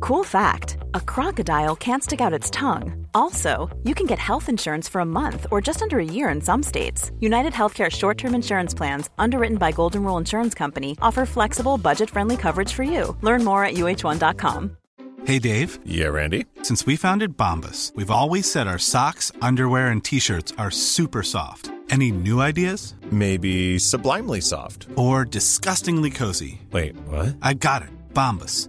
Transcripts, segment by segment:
Cool fact a crocodile can't stick out its tongue. Also, you can get health insurance for a month or just under a year in some states. United Healthcare short term insurance plans, underwritten by Golden Rule Insurance Company, offer flexible, budget friendly coverage for you. Learn more at uh1.com. Hey, Dave. Yeah, Randy. Since we founded Bombus, we've always said our socks, underwear, and t shirts are super soft. Any new ideas? Maybe sublimely soft. Or disgustingly cozy? Wait, what? I got it. Bombus.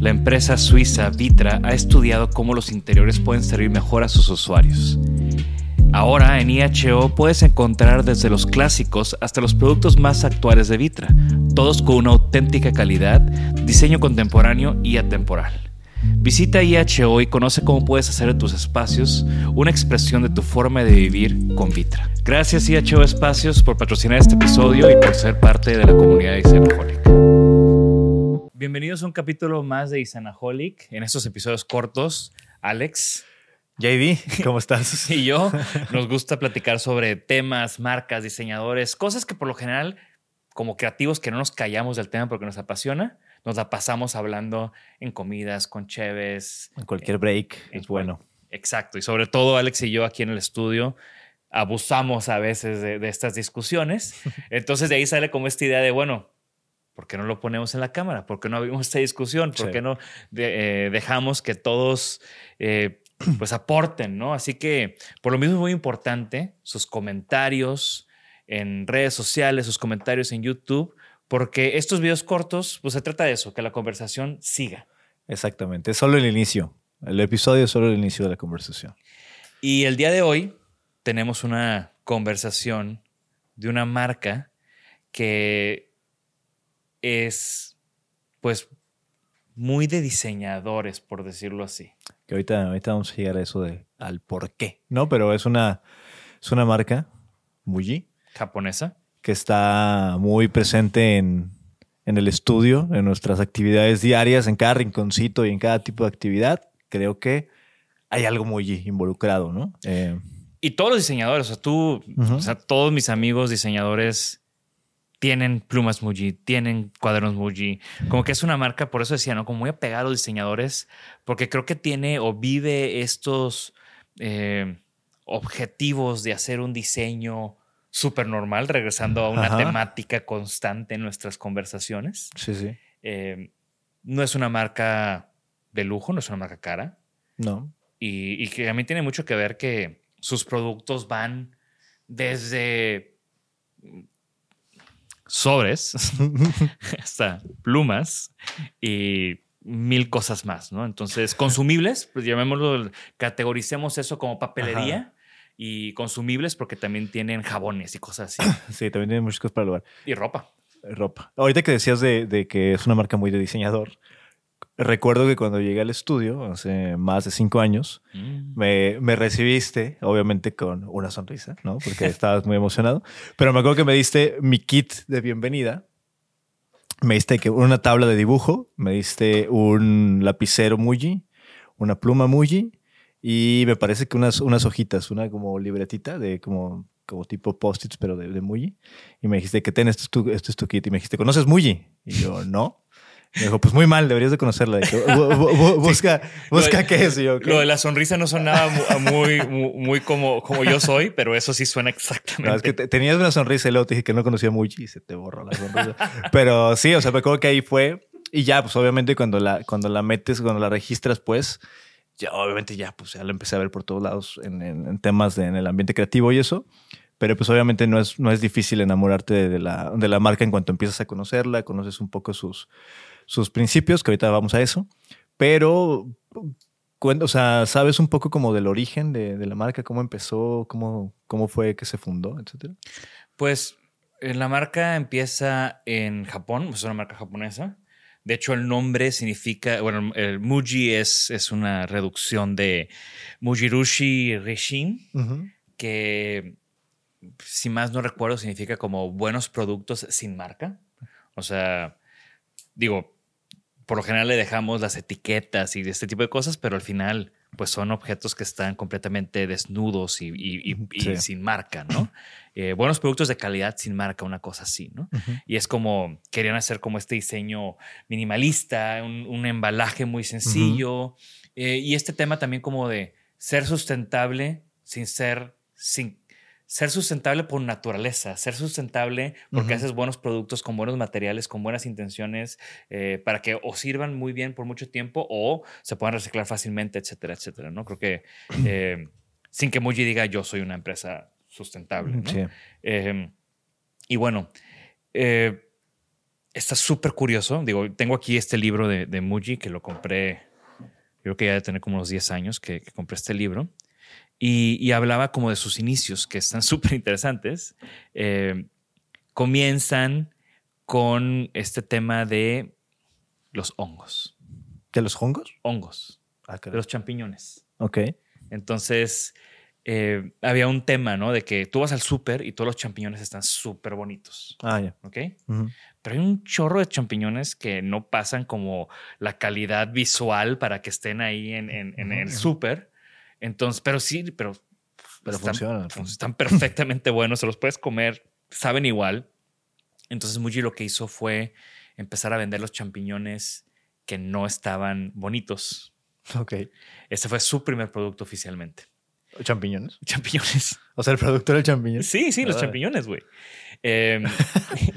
la empresa suiza Vitra ha estudiado cómo los interiores pueden servir mejor a sus usuarios. Ahora en IHO puedes encontrar desde los clásicos hasta los productos más actuales de Vitra, todos con una auténtica calidad, diseño contemporáneo y atemporal. Visita IHO y conoce cómo puedes hacer de tus espacios una expresión de tu forma de vivir con Vitra. Gracias IHO Espacios por patrocinar este episodio y por ser parte de la comunidad de Isanaholic. Bienvenidos a un capítulo más de Isanaholic. En estos episodios cortos, Alex. JB, ¿cómo estás? y yo nos gusta platicar sobre temas, marcas, diseñadores, cosas que por lo general, como creativos que no nos callamos del tema porque nos apasiona, nos la pasamos hablando en comidas, con cheves. En cualquier break, es bueno. Exacto. Y sobre todo Alex y yo aquí en el estudio abusamos a veces de, de estas discusiones. Entonces de ahí sale como esta idea de, bueno, ¿por qué no lo ponemos en la cámara? ¿Por qué no abrimos esta discusión? ¿Por Sí. qué no de- eh, dejamos que todos eh, pues aporten, ¿no? Así que por lo mismo es muy importante sus comentarios en redes sociales, sus comentarios en YouTube, porque estos videos cortos, pues se trata de eso, que la conversación siga. Exactamente, es solo el inicio. El episodio es solo el inicio de la conversación. Y el día de hoy tenemos una conversación de una marca que es, pues, muy de diseñadores, por decirlo así. Que ahorita, ahorita vamos a llegar a eso de al por qué, ¿no? Pero es una, es una marca, Muji, Japonesa. que está muy presente en, en el estudio, en nuestras actividades diarias, en cada rinconcito y en cada tipo de actividad. Creo que hay algo Muji involucrado, ¿no? Eh, Y todos los diseñadores, o sea, tú, o sea, todos mis amigos diseñadores tienen plumas Muji, tienen cuadernos Muji. Como que es una marca, por eso decía, ¿no? Como muy apegada a los diseñadores, porque creo que tiene o vive estos eh, objetivos de hacer un diseño súper normal, regresando a una Ajá. temática constante en nuestras conversaciones. sí, sí. Eh, no es una marca de lujo, no es una marca cara No. y, y que a mí tiene mucho que ver que sus productos van desde sobres hasta plumas y mil cosas más, ¿no? Entonces, consumibles, pues llamémoslo, categoricemos eso como papelería y consumibles porque también tienen jabones y cosas así. Sí, también tiene muchas cosas para el lugar. y ropa. ropa. Ahorita que decías de, de que es una marca muy de diseñador, recuerdo que cuando llegué al estudio, hace más de cinco años, Mm. me, me recibiste, obviamente con una sonrisa, ¿no? Porque estabas muy emocionado. Pero me acuerdo que me diste mi kit de bienvenida. Me diste que una tabla de dibujo, me diste un lapicero Muji, una pluma Muji y me parece que unas, unas hojitas, una como libretita de como como tipo post-its, pero de, de Muji. Y me dijiste que ten, esto es, tu, esto es tu kit. Y me dijiste, ¿conoces Muji? Y yo, no. Me dijo, pues muy mal, deberías de conocerla. De que, "Bu- bu- bu- busca, busca Lo- qué es. Y yo, "¿Qué?". Lo de la sonrisa no sonaba mu- muy, muy, muy como, como yo soy, pero eso sí suena exactamente. No, es que te- tenías una sonrisa y luego te dije que no conocía Muji y se te borró la sonrisa. Pero sí, o sea, me acuerdo que ahí fue. Y ya, pues obviamente cuando la, cuando la metes, cuando la registras, pues, ya obviamente ya, pues ya la empecé a ver por todos lados en, en- en temas de, en el ambiente creativo y eso. Pero pues obviamente no es, no es difícil enamorarte de la, de la marca en cuanto empiezas a conocerla, conoces un poco sus, sus principios, que ahorita vamos a eso. Pero, o sea, sabes un poco como del origen de, de la marca, cómo empezó, cómo, cómo fue que se fundó, etcétera. Pues eh, la marca empieza en Japón, es una marca japonesa. De hecho, el nombre significa, bueno, el Muji es, es una reducción de Mujirushi Rishin, que si más no recuerdo significa como buenos productos sin marca. O sea, digo, por lo general le dejamos las etiquetas y este tipo de cosas, pero al final pues son objetos que están completamente desnudos y, y- y- y Sí. sin marca, ¿no? Eh, buenos productos de calidad sin marca, una cosa así, ¿no? Y es como, querían hacer como este diseño minimalista, un, un embalaje muy sencillo, eh, y este tema también como de ser sustentable sin ser, sin ser sustentable por naturaleza, ser sustentable porque haces buenos productos con buenos materiales, con buenas intenciones, eh, para que o sirvan muy bien por mucho tiempo o se puedan reciclar fácilmente, etcétera, etcétera, ¿no? Creo que eh, sin que Muji diga yo soy una empresa sustentable, ¿no? Sí. Eh, y bueno, eh, está súper curioso. Digo, tengo aquí este libro de, de Muji que lo compré, creo que ya de tener como unos 10 años que, que compré este libro. Y, y hablaba como de sus inicios, que están súper interesantes. Eh, comienzan con este tema de los hongos. ¿De los hongos? Hongos, Ah, de los champiñones. Ok. Entonces, eh, había un tema, ¿no? De que tú vas al súper y todos los champiñones están súper bonitos, Ah, ya. ¿ok? Pero hay un chorro de champiñones que no pasan como la calidad visual para que estén ahí en, en- en el súper. Entonces, pero sí, pero, Pero están, funcionan. están perfectamente buenos, se los puedes comer, saben igual. Entonces, Muji lo que hizo fue empezar a vender los champiñones que no estaban bonitos. Ok. Este fue su primer producto oficialmente. ¿Champiñones? Champiñones. O sea, el producto era el champiñón. Sí, sí, los Ah. champiñones, güey. Em,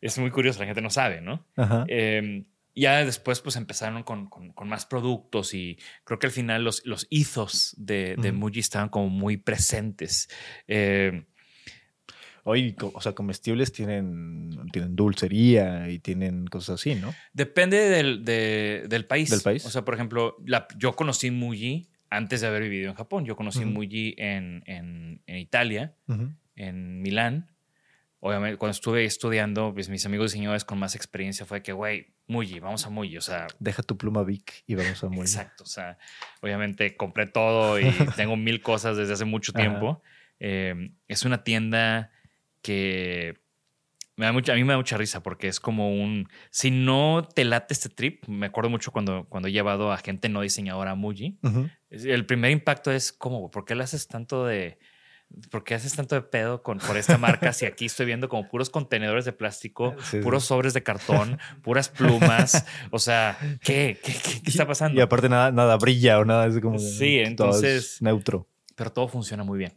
es muy curioso, la gente no sabe, ¿no? Ajá. Eh, ya después pues empezaron con, con- con más productos y creo que al final los, los ethos de, de. Muji estaban como muy presentes. Eh, Oye, co- o sea, comestibles tienen, tienen dulcería y tienen cosas así, ¿no? depende del, de- del país. ¿Del país? O sea, por ejemplo, la- yo conocí Muji antes de haber vivido en Japón. Yo conocí. Muji en, en- en Italia, en Milán. Obviamente, cuando estuve estudiando, pues mis amigos diseñadores con más experiencia fue que, güey, Muji, vamos a Muji. O sea, Deja tu pluma Vic y vamos a morir. Exacto. O sea, obviamente compré todo y tengo mil cosas desde hace mucho tiempo. Eh, es una tienda que me da mucha, a mí me da mucha risa porque es como un. Si no te late este trip, me acuerdo mucho cuando, cuando he llevado a gente no diseñadora a Muji. El primer impacto es como, ¿por qué le haces tanto de. ¿Por qué haces tanto de pedo con, por esta marca si aquí estoy viendo como puros contenedores de plástico, Sí, sí. puros sobres de cartón, puras plumas? O sea, ¿qué? ¿Qué, qué- qué está pasando? Y aparte nada, nada brilla o nada, es como... Sí, es entonces- neutro. Pero todo funciona muy bien.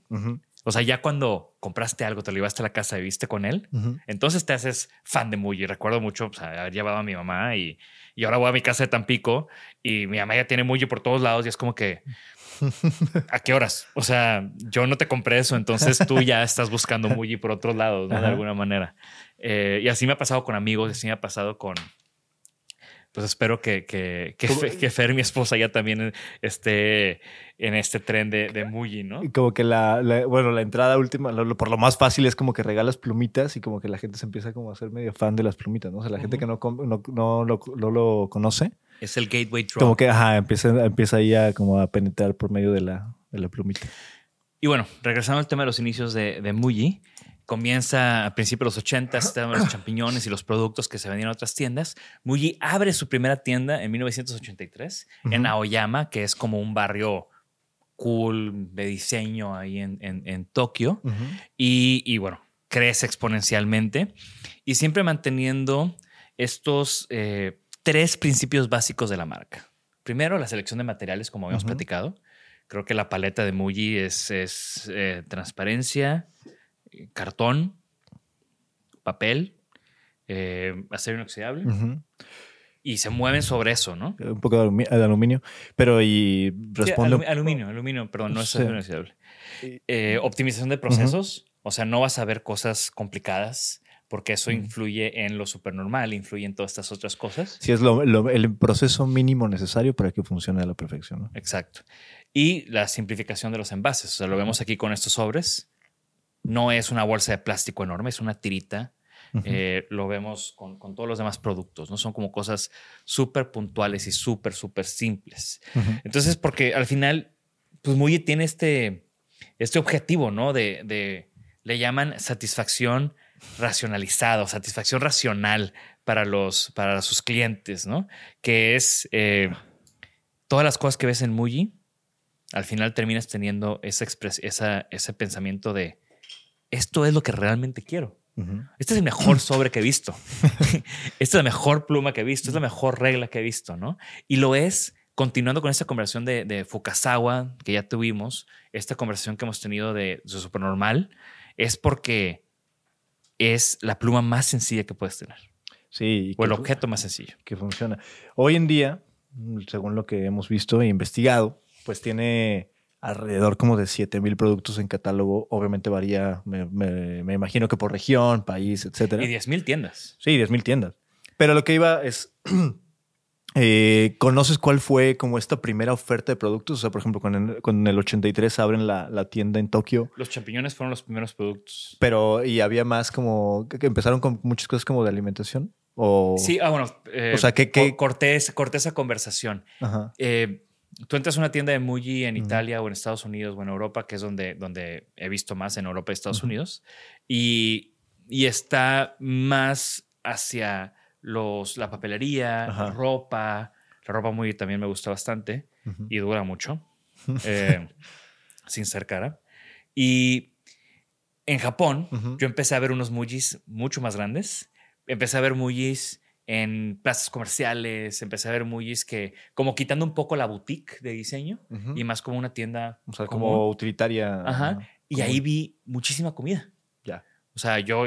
O sea, ya cuando compraste algo, te lo llevaste a la casa y viste con él, entonces te haces fan de Muji. Recuerdo mucho sea, haber llevado a mi mamá y, y ahora voy a mi casa de Tampico y mi mamá ya tiene Muji por todos lados y es como que, ¿a qué horas? O sea, yo no te compré eso, entonces tú ya estás buscando Muji por otros lados, ¿no? De alguna manera. Eh, y así me ha pasado con amigos, así me ha pasado con... Pues espero que, que, que, Fer, mi esposa, ya también esté en este tren de, de Muji, ¿no? Y como que la, la- bueno, la entrada última, lo- lo- por lo más fácil es como que regalas plumitas y como que la gente se empieza como a ser medio fan de las plumitas, ¿no? O sea, la gente que no, no, no lo- no lo conoce, Es el gateway drug. como que, ajá, empieza, empieza ahí a como a penetrar por medio de la, de la plumita. Y bueno, regresando al tema de los inicios de, de Muji, comienza a principios de los 80, estaban los champiñones y los productos que se vendían en otras tiendas. Muji abre su primera tienda en 1983 en. Aoyama, que es como un barrio cool de diseño ahí en, en- en Tokio. y, y, bueno, crece exponencialmente y siempre manteniendo estos eh, tres principios básicos de la marca. Primero, la selección de materiales, como habíamos platicado. Creo que la paleta de Muji es, es, eh, transparencia, cartón, papel, eh, acero inoxidable y se mueven sobre eso, ¿no? Un poco de, alumi- de aluminio. Pero y Sí, responde. alumi- aluminio, aluminio, perdón, no es Sí. acero inoxidable. Eh, optimización de procesos, o sea, no vas a ver cosas complicadas porque eso influye en lo supernormal, influye en todas estas otras cosas. Sí, es lo- lo- el proceso mínimo necesario para que funcione a la perfección. ¿no? Exacto. Y la simplificación de los envases, o sea, lo vemos aquí con estos sobres. No es una bolsa de plástico enorme, es una tirita. Eh, lo vemos con, con todos los demás productos, ¿no? Son como cosas súper puntuales y súper, súper simples. Entonces, porque al final, pues Muji tiene este, este objetivo, ¿no? De, de- le llaman satisfacción racionalizada o satisfacción racional para, los, para sus clientes, ¿no? Que es eh, todas las cosas que ves en Muji, al final terminas teniendo esa esa, ese pensamiento de esto es lo que realmente quiero. Este es el mejor sobre que he visto. Esta es la mejor pluma que he visto. Es la mejor regla que he visto, ¿no? Y lo es continuando con esta conversación de, de Fukasawa que ya tuvimos, esta conversación que hemos tenido de, de Supernormal, es porque es la pluma más sencilla que puedes tener. Sí. O el objeto más sencillo. que funciona. Hoy en día, según lo que hemos visto e investigado, pues tiene alrededor como de 7000 productos en catálogo. Obviamente varía, me, me- me imagino que por región, país, etcétera. Y 10.000 tiendas. Sí, 10.000 tiendas. Pero lo que iba es, eh, ¿conoces cuál fue como esta primera oferta de productos? O sea, por ejemplo, con el, con el 83 abren la, la tienda en Tokio, Los champiñones fueron los primeros productos. pero y había más como, que que empezaron con muchas cosas como de alimentación. O, Sí, ah, bueno. eh, O sea, ¿qué- qué- co- Corté, corté esa conversación. Ajá. Eh, tú entras a una tienda de Muji en. Italia o en Estados Unidos o en Europa, que es donde, donde he visto más en Europa y Estados. Unidos, y, y está más hacia los, la papelería, Ajá. ropa. La ropa Muji también me gusta bastante y dura mucho, eh, sin ser cara. Y en Japón, yo empecé a ver unos Mujis mucho más grandes. Empecé a ver Mujis en plazas comerciales, empecé a ver Mujis que, como quitando un poco la boutique de diseño y más como una tienda. O sea, como utilitaria. Ajá. Y ahí vi muchísima comida. Ya. O sea, yo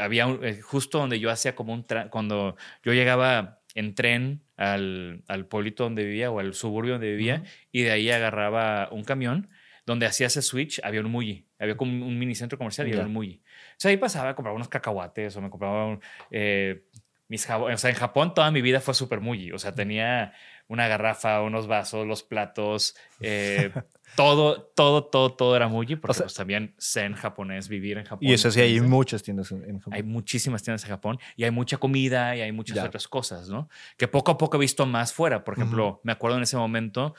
había un- eh, justo donde yo hacía como un cuando yo llegaba en tren al, al pueblito donde vivía o al suburbio donde vivía y de ahí agarraba un camión donde hacía ese switch, había un Muji, había como un, un mini centro comercial y Ya. había un Muji. O sea, ahí pasaba, compraba unos cacahuates o me compraba un, eh, mis jabones. O sea, en Japón toda mi vida fue súper Muji. O sea, tenía una garrafa, unos vasos, los platos, eh, todo, todo, todo, todo era Muji, porque sea- pues también sé en japonés, vivir en Japón. Y eso sí, hay muchas tiendas en, Japón. hay muchísimas tiendas en Japón y hay mucha comida y hay muchas Ya. otras cosas, ¿no? Que poco a poco he visto más fuera. Por ejemplo, me acuerdo en ese momento,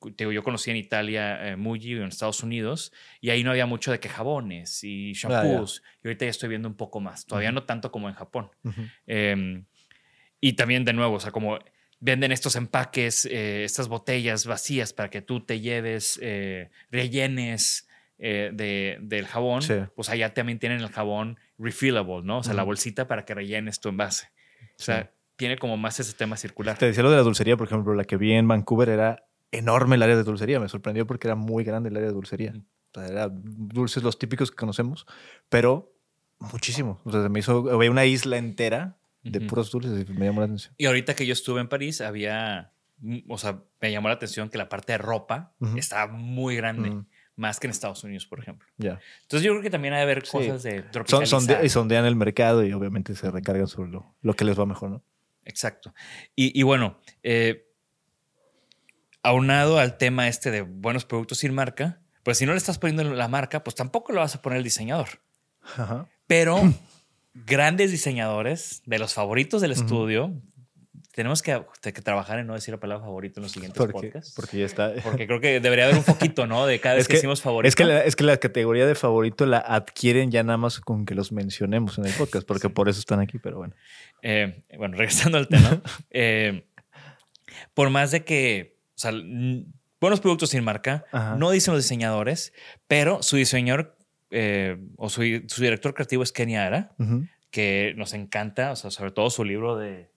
te digo, yo conocí en Italia eh, Muji en Estados Unidos y ahí no había mucho de que jabones y shampoos. y ahorita ya estoy viendo un poco más. Todavía no tanto como en Japón. Eh, y también, de nuevo, o sea, como venden estos empaques, eh, estas botellas vacías para que tú te lleves, eh, rellenes eh, de, del jabón, Sí. pues allá también tienen el jabón refillable, ¿no? O sea, la bolsita para que rellenes tu envase. O sea, Sí. tiene como más ese tema circular. Te decía lo de la dulcería, por ejemplo, la que vi en Vancouver era enorme el área de dulcería. Me sorprendió porque era muy grande el área de dulcería. O sea, era dulces los típicos que conocemos, pero muchísimo. O sea, se me hizo, veía una isla entera de puros dulces me llamó la atención. Y ahorita que yo estuve en París, había, mm, o sea, me llamó la atención que la parte de ropa Ujú. estaba muy grande, Ujú. más que en Estados Unidos, por ejemplo. Ya. Entonces yo creo que también ha de haber Sí. cosas de Son, tropicalizar. sonde- y sondean el mercado y obviamente se recargan sobre lo, lo que les va mejor, ¿no? Exacto. Y, y bueno, eh, aunado al tema este de buenos productos sin marca, pues si no le estás poniendo la marca, pues tampoco lo vas a poner el diseñador. Ajá. Pero grandes diseñadores de los favoritos del estudio, tenemos que, que trabajar en no decir la palabra favorito en los siguientes Porque, podcasts. porque ya está. Porque creo que debería haber un poquito, ¿no? De cada vez Es que, que- decimos favorito. Es que, la, es que la categoría de favorito la adquieren ya nada más con que los mencionemos en el podcast, porque por eso están aquí, pero bueno. Eh, bueno, regresando al tema. eh, por más de que, o sea, Buenos productos sin marca. Ajá. No dicen los diseñadores, pero su diseñador eh, o su, su director creativo es Kenny Ara, que nos encanta, o sea, sobre todo su libro de.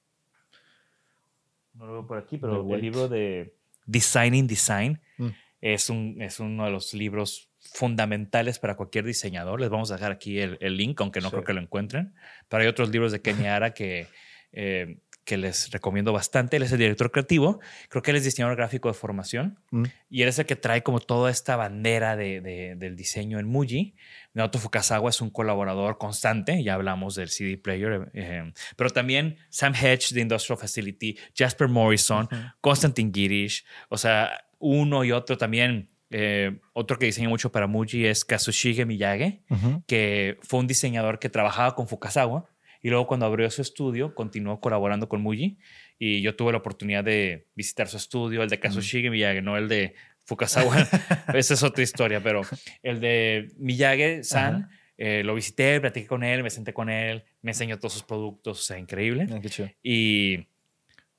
No lo veo por aquí, pero The el libro de Designing Design Mm. es, un, es uno de los libros fundamentales para cualquier diseñador. Les vamos a dejar aquí el, el link, aunque no Sí. creo que lo encuentren. Pero hay otros libros de Kenny Ara que, eh, que les recomiendo bastante. Él es el director creativo. Creo que él es diseñador gráfico de formación. Mm. Y él es el que trae como toda esta bandera de, de- del diseño en Muji. Naoto Fukasawa es un colaborador constante, ya hablamos del CD player, eh, pero también Sam Hedge de Industrial Facility, Jasper Morrison, Konstantin Girish, o sea, uno y otro también. eh, otro que diseña mucho para Muji es Kazushige Miyage, Ujú. que fue un diseñador que trabajaba con Fukasawa y luego cuando abrió su estudio continuó colaborando con Muji y yo tuve la oportunidad de visitar su estudio, el de Kazushige Miyage, no el de Fukasawa. Esa es otra historia, pero el de Miyage-san eh, lo visité, platiqué con él, me senté con él, me enseñó todos sus productos, o sea, increíble. Ah, qué chido. Y,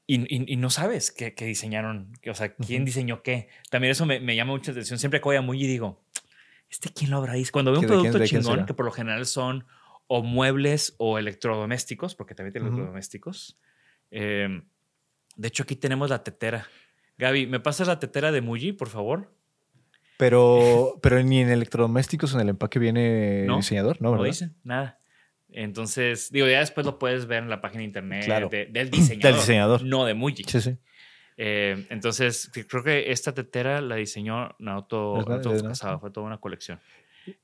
y, y- y no sabes qué, qué diseñaron, que- o sea, quién Ujú. diseñó qué. También eso me, me llama mucha atención. Siempre que voy a Muji digo, ¿este quién lo habrá? Cuando veo un ¿De quién- producto chingón, que por lo general son o muebles o electrodomésticos, porque también tiene Ujú. electrodomésticos. eh, de hecho, aquí tenemos la tetera. Gaby, ¿me pasas la tetera de Muji, por favor? Pero, pero ni en electrodomésticos en el empaque viene No, diseñador, ¿no? No ¿verdad? dice nada. Entonces, digo, ya después lo puedes ver en la página de internet Claro. de- del diseñador. Del diseñador. No de Muji. Sí, sí. Eh, entonces, creo que esta tetera la diseñó Naoto, ¿Es la- Naoto Fukasawa, fue toda una colección.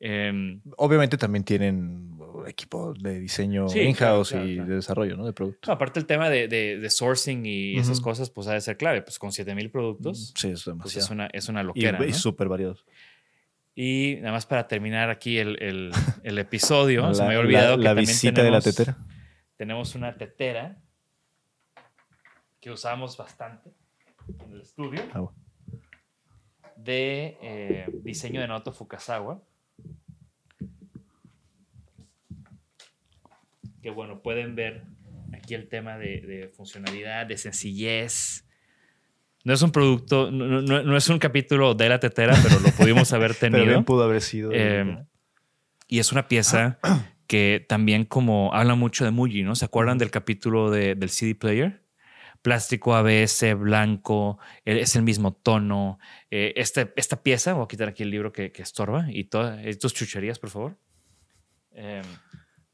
Eh, Obviamente también tienen equipo de diseño Sí, in-house claro, claro, y claro. de desarrollo, ¿no? De productos. aparte el tema de, de- de sourcing y esas cosas, pues ha de ser clave. Pues con 7000 productos, Sí, es pues demasiado. es una, es una loquera. y ¿no? súper variados. Y nada más para terminar aquí el, el- el episodio, se me había La- olvidado la, que la también visita de la tetera. Tenemos una tetera que usamos bastante en el estudio Ah, bueno. de eh, diseño de Naoto Fukasawa. Que bueno, pueden ver aquí el tema de, de funcionalidad, de sencillez. No es un producto, no, no- no es un capítulo de la tetera, pero lo pudimos haber Pero tenido. bien pudo haber sido. Eh, y es una pieza que también como habla mucho de Muji, ¿no? ¿Se acuerdan del capítulo de- del CD player? Plástico ABS, blanco, eh, es el mismo tono. Eh, este- esta pieza, voy a quitar aquí el libro que, que estorba y todas estas chucherías, por favor. Eh,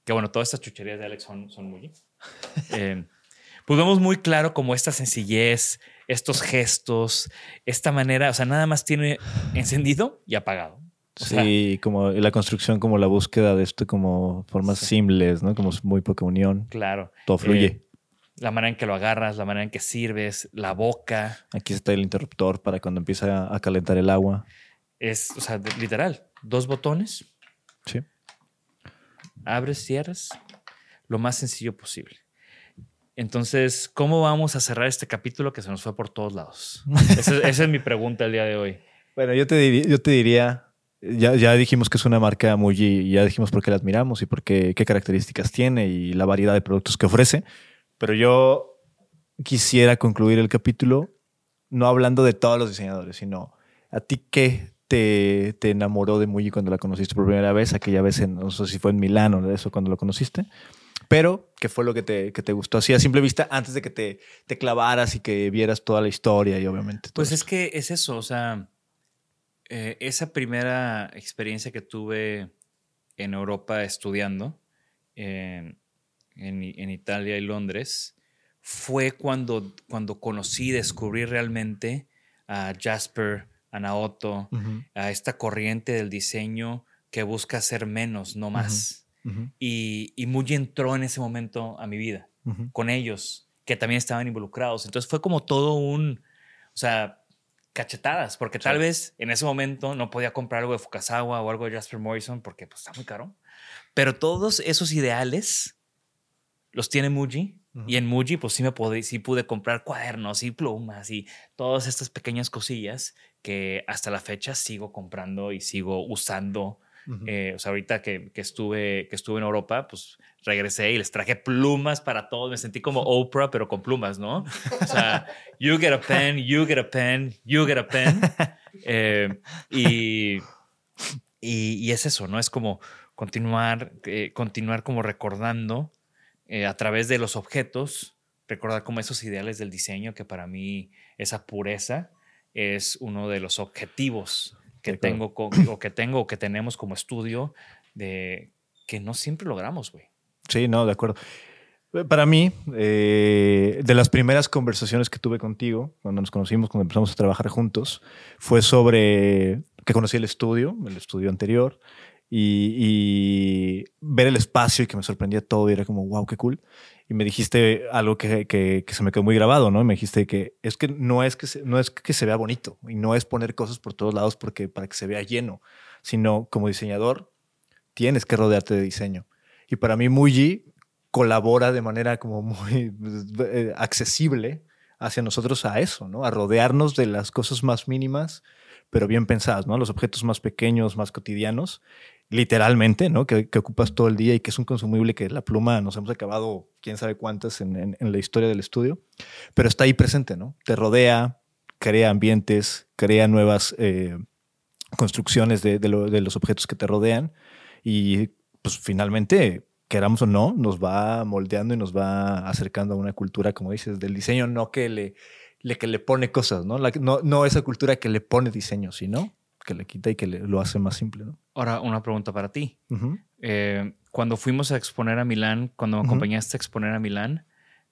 que bueno, todas estas chucherías de Alex son, son Muji. Eh, pues vemos muy claro como esta sencillez, estos gestos, esta manera, o sea, nada más tiene encendido y apagado. O sea, Sí, como la construcción, como la búsqueda de esto, como formas Sí. simples, ¿no? Como muy poca unión. Claro. Todo fluye. Eh, la manera en que lo agarras, la manera en que sirves, la boca. Aquí está el interruptor para cuando empieza a calentar el agua. Es, o sea, literal, dos botones, Sí. Abres, cierras, lo más sencillo posible. Entonces, ¿cómo vamos a cerrar este capítulo que se nos fue por todos lados? Esa, es- esa es mi pregunta el día de hoy. Bueno, yo te diría, yo te diría ya, ya dijimos que es una marca muy, y ya dijimos por qué la admiramos y por qué, qué características tiene y la variedad de productos que ofrece. Pero yo quisiera concluir el capítulo no hablando de todos los diseñadores, sino a ti qué te, te enamoró de Muji cuando la conociste por primera vez, aquella vez en, no sé si fue en Milán o de eso cuando lo conociste, pero qué fue lo que te, que te gustó así a simple vista antes de que te, te clavaras y que vieras toda la historia y obviamente. todo Pues es esto. que es eso, o sea, eh, esa primera experiencia que tuve en Europa estudiando, en, en- en Italia y Londres, fue cuando, cuando conocí, descubrí realmente a Jasper, a Naoto, a esta corriente del diseño que busca ser menos, no más. Y, y Muji entró en ese momento a mi vida con ellos, que también estaban involucrados. Entonces fue como todo un, o sea, cachetadas, porque tal vez en ese momento no podía comprar algo de Fukasawa o algo de Jasper Morrison porque pues está muy caro. Pero todos esos ideales los tiene Muji. Y en Muji, pues sí me pude, sí pude comprar cuadernos y plumas y todas estas pequeñas cosillas que hasta la fecha sigo comprando y sigo usando Eh, o sea, ahorita que, que, estuve, que estuve en Europa, pues regresé y les traje plumas para todos. Me sentí como Oprah, pero con plumas, ¿no? O sea, you get a pen, you get a pen, you get a pen. Eh, y, y, es eso, ¿no? Es como continuar, eh, continuar como recordando a través de los objetos, recordar como esos ideales del diseño que para mí esa pureza es uno de los objetivos que tengo o que tengo o que tenemos como estudio de que no siempre logramos, güey. Sí, no, de acuerdo. Para mí, eh, de las primeras conversaciones que tuve contigo, cuando nos conocimos, cuando empezamos a trabajar juntos, fue sobre que conocí el estudio, el estudio anterior, y, ver el espacio y que me sorprendía todo y era como, wow, qué cool. Y me dijiste algo que, que, se me quedó muy grabado, ¿no? Me dijiste que es que no es que, se, no es que se vea bonito y no es poner cosas por todos lados porque, para que se vea lleno, sino como diseñador tienes que rodearte de diseño. Y para mí Muji colabora de manera como muy eh, accesible hacia nosotros a eso, ¿no? A rodearnos de las cosas más mínimas, pero bien pensadas, ¿no? Los objetos más pequeños, más cotidianos literalmente, ¿no? Que, ocupas todo el día y que es un consumible que la pluma nos hemos acabado quién sabe cuántas en, la historia del estudio, pero está ahí presente, ¿no? Te rodea, crea ambientes, crea nuevas eh, construcciones de, los objetos que te rodean y pues finalmente, queramos o no, nos va moldeando y nos va acercando a una cultura, como dices, del diseño, no que le, que le pone cosas, ¿no? no, no esa cultura que le pone diseño, sino que le quita y que lo hace más simple. ¿no? Ahora, una pregunta para ti. Eh, cuando fuimos a exponer a Milán, cuando me acompañaste a exponer a Milán,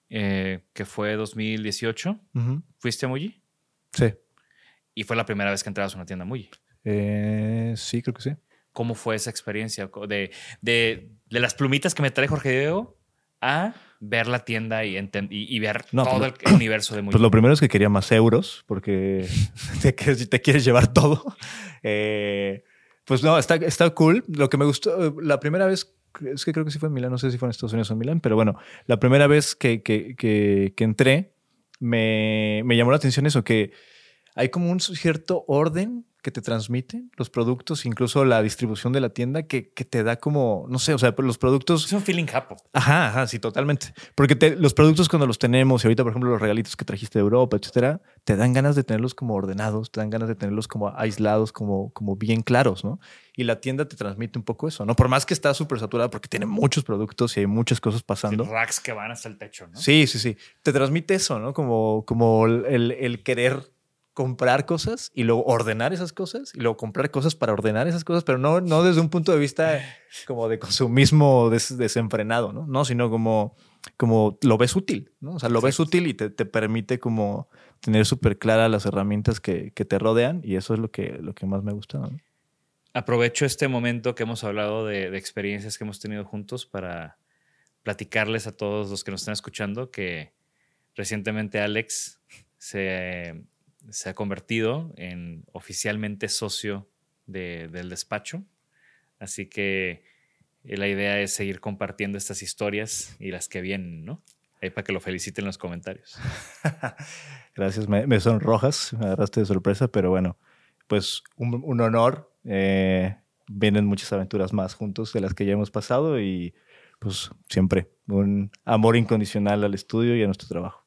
eh, que fue 2018, ¿fuiste a Muji? Sí. ¿Y fue la primera vez que entrabas a una tienda Muji? Eh, sí, creo que sí. ¿Cómo fue esa experiencia de, de, de las plumitas que me trae Jorge Diego a ver la tienda y, y, ver todo pues el universo de Muji. Pues lo primero es que quería más euros porque te, te quieres llevar todo. Eh, pues no, está, está cool. Lo que me gustó, la primera vez, es que creo que sí fue en Milán, no sé si fue en Estados Unidos o en Milán, pero bueno, la primera vez que, que, que, que entré, me, me, llamó la atención eso, que hay como un cierto orden que te transmiten los productos, incluso la distribución de la tienda, que, que te da como, no sé, o sea, los productos... Es un feeling capo. Ajá, ajá, sí, totalmente. Porque los productos cuando los tenemos, y ahorita, por ejemplo, los regalitos que trajiste de Europa, etcétera, te dan ganas de tenerlos como ordenados, te dan ganas de tenerlos como aislados, como, como bien claros, ¿no? Y la tienda te transmite un poco eso, ¿no? Por más que está súper saturada porque tiene muchos productos y hay muchas cosas pasando. racks que van hasta el techo, ¿no? Sí, sí, sí. Te transmite eso, ¿no? Como, como el, el querer comprar cosas y luego ordenar esas cosas y luego comprar cosas para ordenar esas cosas, pero no, no desde un punto de vista como de consumismo desenfrenado, ¿no? No, sino como, como lo ves útil, ¿no? O sea, lo ves útil y te, te permite como tener súper claras las herramientas que, que, te rodean y eso es lo que, lo que más me gusta. Aprovecho este momento que hemos hablado de, de experiencias que hemos tenido juntos para platicarles a todos los que nos están escuchando que recientemente Alex se se ha convertido en oficialmente socio del despacho. Así que eh, la idea es seguir compartiendo estas historias y las que vienen, ¿no? Ahí para que lo feliciten en los comentarios. Gracias, me, son rojas, me agarraste de sorpresa, pero bueno, pues un, honor. Eh, vienen muchas aventuras más juntos de las que ya hemos pasado y pues siempre un amor incondicional al estudio y a nuestro trabajo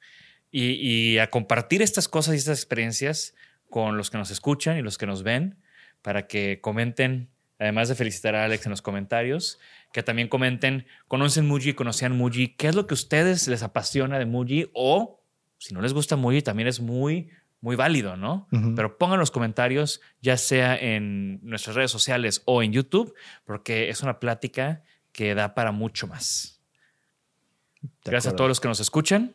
y, a compartir estas cosas y estas experiencias con los que nos escuchan y los que nos ven para que comenten, además de felicitar a Alex en los comentarios, que también comenten, conocen Muji, conocían Muji, qué es lo que a ustedes les apasiona de Muji o si no les gusta Muji también es muy muy válido, ¿no? Pero pongan los comentarios, ya sea en nuestras redes sociales o en YouTube, porque es una plática que da para mucho más. Gracias a todos los que nos escuchan.